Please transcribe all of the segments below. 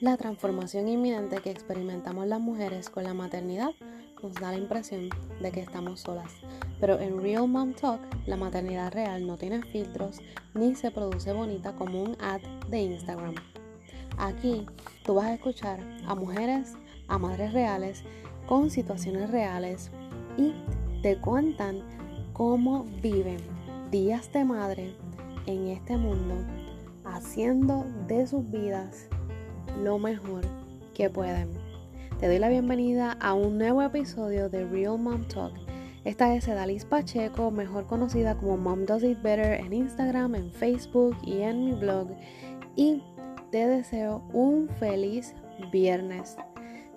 La transformación inminente que experimentamos las mujeres con la maternidad nos da la impresión de que estamos solas. Pero en Real Mom Talk, la maternidad real no tiene filtros ni se produce bonita como un ad de Instagram. Aquí tú vas a escuchar a mujeres, a madres reales, con situaciones reales y te cuentan cómo viven días de madre en este mundo, haciendo de sus vidas lo mejor que pueden. Te doy la bienvenida a un nuevo episodio de Real Mom Talk. Esta es Edalis Pacheco, mejor conocida como Mom Does It Better en Instagram, en Facebook y en mi blog. Y te deseo un feliz viernes.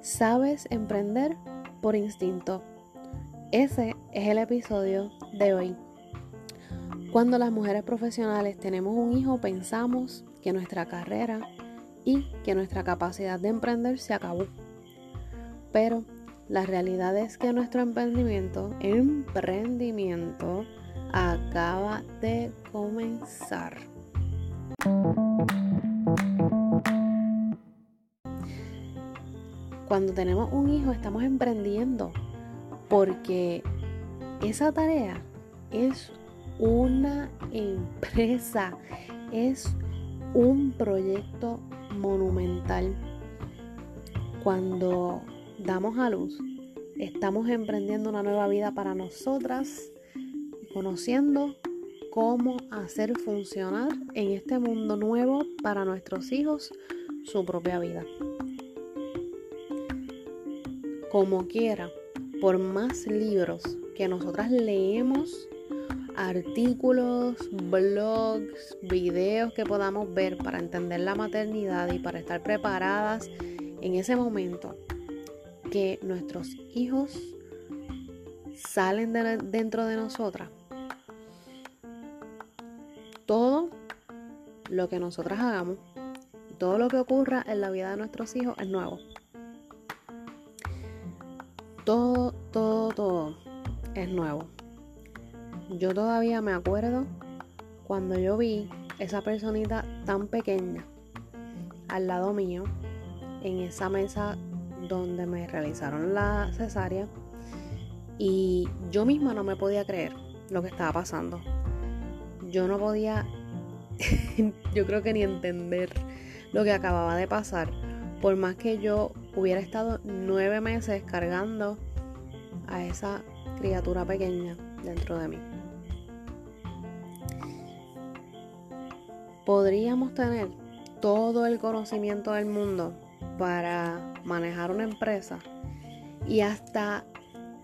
¿Sabes emprender por instinto? Ese es el episodio de hoy. Cuando las mujeres profesionales tenemos un hijo, pensamos que nuestra carrera y que nuestra capacidad de emprender se acabó. Pero la realidad es que nuestro emprendimiento, emprendimiento, acaba de comenzar. Cuando tenemos un hijo estamos emprendiendo porque esa tarea es una empresa, es un proyecto monumental. Cuando damos a luz, estamos emprendiendo una nueva vida para nosotras, conociendo cómo hacer funcionar en este mundo nuevo para nuestros hijos su propia vida. Como quiera, por más libros que nosotras leemos, artículos, blogs, videos que podamos ver para entender la maternidad y para estar preparadas en ese momento que nuestros hijos salen de dentro de nosotras. Todo lo que nosotras hagamos, todo lo que ocurra en la vida de nuestros hijos es nuevo. Todo, todo, todo es nuevo. Yo todavía me acuerdo cuando yo vi esa personita tan pequeña al lado mío en esa mesa donde me realizaron la cesárea y yo misma no me podía creer lo que estaba pasando. Yo no podía, yo creo que ni entender lo que acababa de pasar. Por más que yo hubiera estado nueve meses cargando a esa criatura pequeña dentro de mí. podríamos tener todo el conocimiento del mundo para manejar una empresa y hasta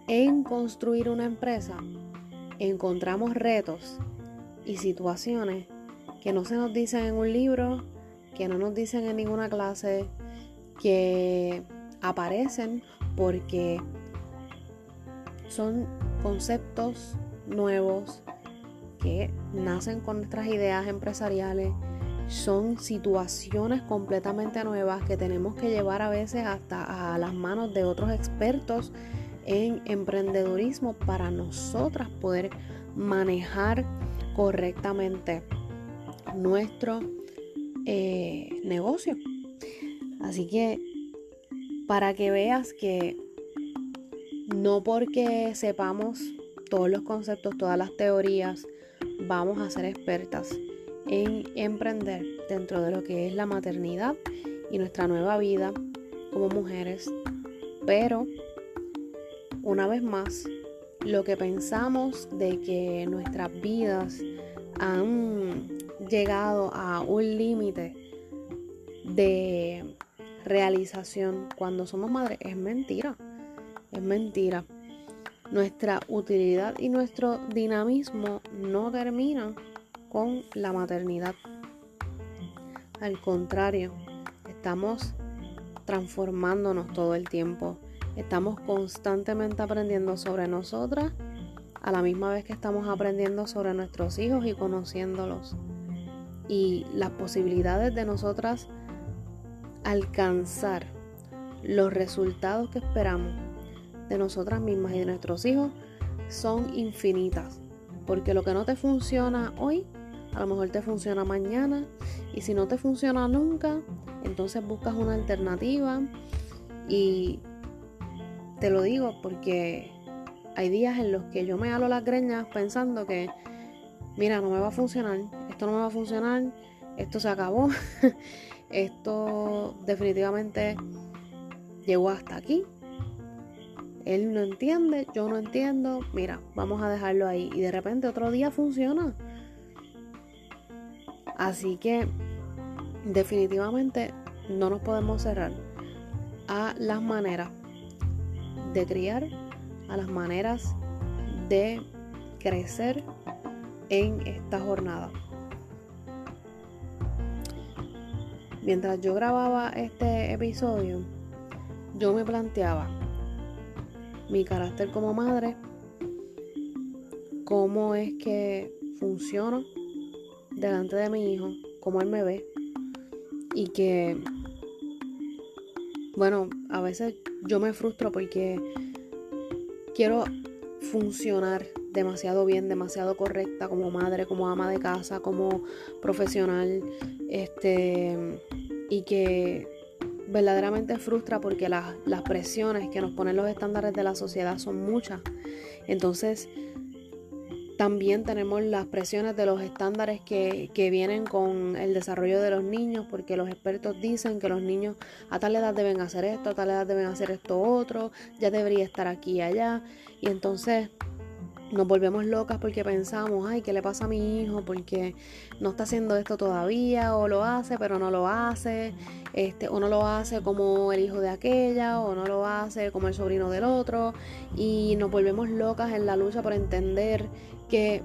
en construir una empresa encontramos retos y situaciones que no se nos dicen en un libro, que no nos dicen en ninguna clase, que aparecen porque son conceptos nuevos que nacen con nuestras ideas empresariales, son situaciones completamente nuevas que tenemos que llevar a veces hasta a las manos de otros expertos en emprendedurismo para nosotras poder manejar correctamente nuestro eh, negocio. Así que para que veas que no porque sepamos todos los conceptos, todas las teorías, vamos a ser expertas en emprender dentro de lo que es la maternidad y nuestra nueva vida como mujeres. Pero, una vez más, lo que pensamos de que nuestras vidas han llegado a un límite de realización cuando somos madres es mentira. Es mentira. Nuestra utilidad y nuestro dinamismo no terminan con la maternidad. Al contrario, estamos transformándonos todo el tiempo. Estamos constantemente aprendiendo sobre nosotras a la misma vez que estamos aprendiendo sobre nuestros hijos y conociéndolos. Y las posibilidades de nosotras alcanzar los resultados que esperamos de nosotras mismas y de nuestros hijos son infinitas. Porque lo que no te funciona hoy, a lo mejor te funciona mañana. Y si no te funciona nunca, entonces buscas una alternativa. Y te lo digo porque hay días en los que yo me halo las greñas pensando que, mira, no me va a funcionar, esto no me va a funcionar, esto se acabó, esto definitivamente llegó hasta aquí. Él no entiende, yo no entiendo, mira, vamos a dejarlo ahí. Y de repente otro día funciona. Así que definitivamente no nos podemos cerrar a las maneras de criar a las maneras de crecer en esta jornada. Mientras yo grababa este episodio, yo me planteaba mi carácter como madre, cómo es que funciona delante de mi hijo, cómo él me ve y que, bueno, a veces yo me frustro porque quiero funcionar demasiado bien, demasiado correcta como madre, como ama de casa, como profesional, este, y que verdaderamente frustra porque las, las presiones que nos ponen los estándares de la sociedad son muchas. Entonces, también tenemos las presiones de los estándares que, vienen con el desarrollo de los niños, porque los expertos dicen que los niños a tal edad deben hacer esto, a tal edad deben hacer esto otro, ya debería estar aquí y allá. Y entonces nos volvemos locas porque pensamos, ay, ¿qué le pasa a mi hijo? Porque no está haciendo esto todavía, o lo hace, pero no lo hace, este, o no lo hace como el hijo de aquella, o no lo hace como el sobrino del otro, y nos volvemos locas en la lucha por entender que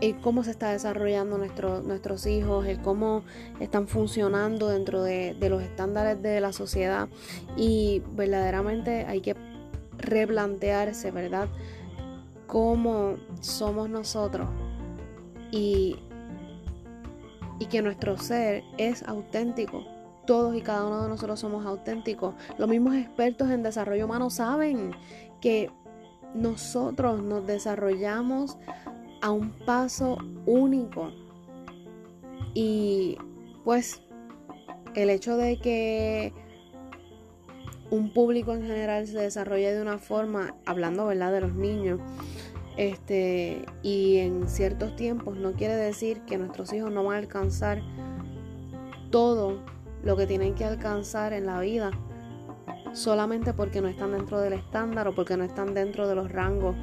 el cómo se está desarrollando nuestro, nuestros hijos, el cómo están funcionando dentro de, los estándares de la sociedad y verdaderamente hay que replantearse, ¿verdad? Cómo somos nosotros y, y que nuestro ser es auténtico. Todos y cada uno de nosotros somos auténticos. Los mismos expertos en desarrollo humano saben que nosotros nos desarrollamos a un paso único. Y pues el hecho de que un público en general se desarrolle de una forma, hablando verdad de los niños, este, y en ciertos tiempos no quiere decir que nuestros hijos no van a alcanzar todo lo que tienen que alcanzar en la vida solamente porque no están dentro del estándar o porque no están dentro de los rangos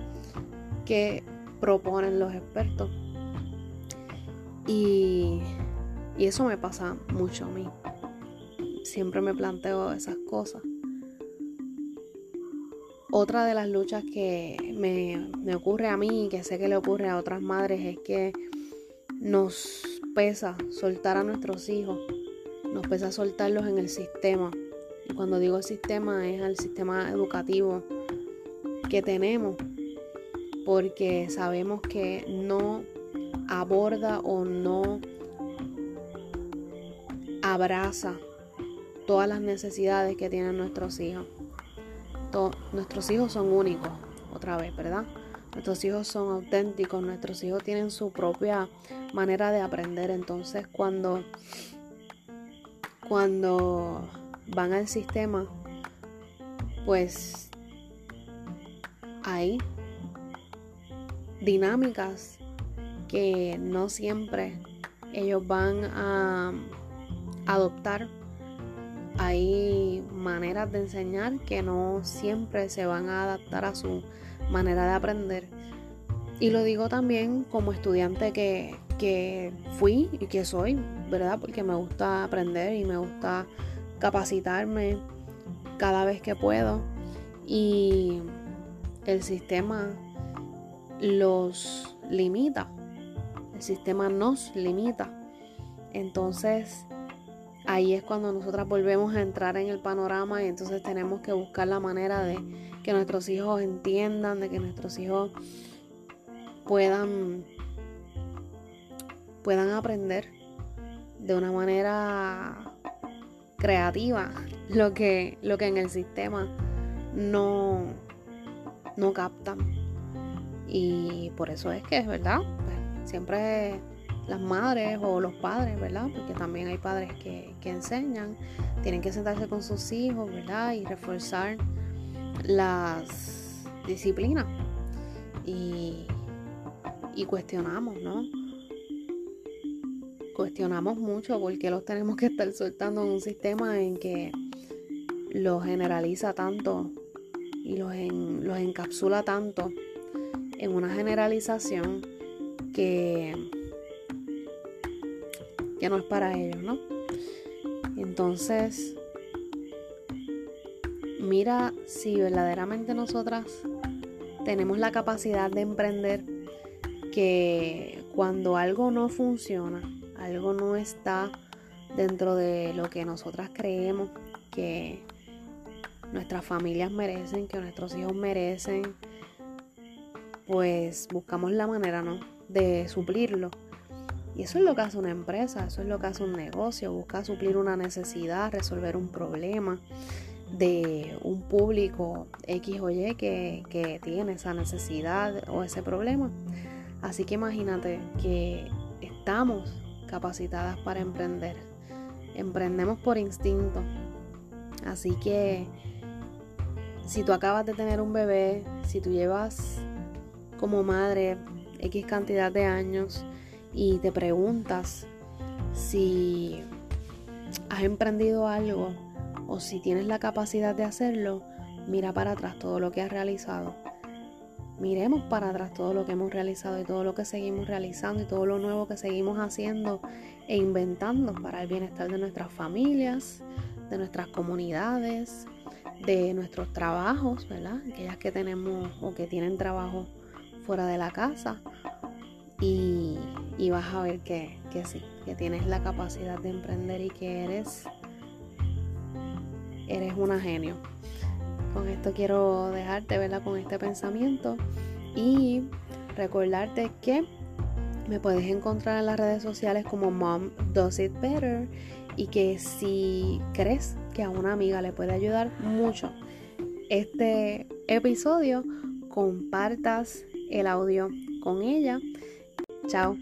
que proponen los expertos. Y, eso me pasa mucho a mí. Siempre me planteo esas cosas. Otra de las luchas que me, me ocurre a mí y que sé que le ocurre a otras madres es que nos pesa soltar a nuestros hijos, nos pesa soltarlos en el sistema, y cuando digo sistema es al sistema educativo que tenemos, porque sabemos que no aborda o no abraza todas las necesidades que tienen nuestros hijos. Nuestros hijos son únicos, otra vez, ¿verdad? Nuestros hijos son auténticos, nuestros hijos tienen su propia manera de aprender. Entonces, cuando, cuando van al sistema, pues hay dinámicas que no siempre ellos van a adoptar. Hay maneras de enseñar que no siempre se van a adaptar a su manera de aprender. Y lo digo también como estudiante que, que fui y que soy, ¿verdad? Porque me gusta aprender y me gusta capacitarme cada vez que puedo y el sistema los limita, el sistema nos limita. Entonces ahí es cuando nosotras volvemos a entrar en el panorama y entonces tenemos que buscar la manera de que nuestros hijos entiendan, de que nuestros hijos puedan puedan aprender de una manera creativa, lo que, lo que en el sistema no, no captan. Y por eso es que, es ¿verdad? Pues, siempre las madres o los padres, ¿verdad? Porque también hay padres que, que enseñan, tienen que sentarse con sus hijos, ¿verdad? Y reforzar las disciplinas. Y, y cuestionamos, ¿no? Cuestionamos mucho porque los tenemos que estar soltando en un sistema en que los generaliza tanto y los, los encapsula tanto en una generalización que, no es para ellos, ¿no? Entonces, mira si verdaderamente nosotras tenemos la capacidad de emprender que cuando algo no funciona, algo no está dentro de lo que nosotras creemos que nuestras familias merecen, que nuestros hijos merecen, pues buscamos la manera, ¿no? De suplirlo. Y eso es lo que hace una empresa, eso es lo que hace un negocio, busca suplir una necesidad, resolver un problema de un público X o Y que, que tiene esa necesidad o ese problema. Así que imagínate que estamos capacitadas para emprender. Emprendemos por instinto. Así que si tú acabas de tener un bebé, si tú llevas como madre X cantidad de años y te preguntas si has emprendido algo o si tienes la capacidad de hacerlo, mira para atrás todo lo que has realizado. Miremos para atrás todo lo que hemos realizado y todo lo que seguimos realizando y todo lo nuevo que seguimos haciendo e inventando para el bienestar de nuestras familias, de nuestras comunidades, de nuestros trabajos, ¿verdad? Aquellas que tenemos o que tienen trabajo fuera de la casa. Y, vas a ver que, que sí, que tienes la capacidad de emprender y que eres, eres una genio. Con esto quiero dejarte, ¿verdad? Con este pensamiento y recordarte que me puedes encontrar en las redes sociales como Mom Does It Better y que si crees que a una amiga le puede ayudar mucho este episodio, compartas el audio con ella. Chao.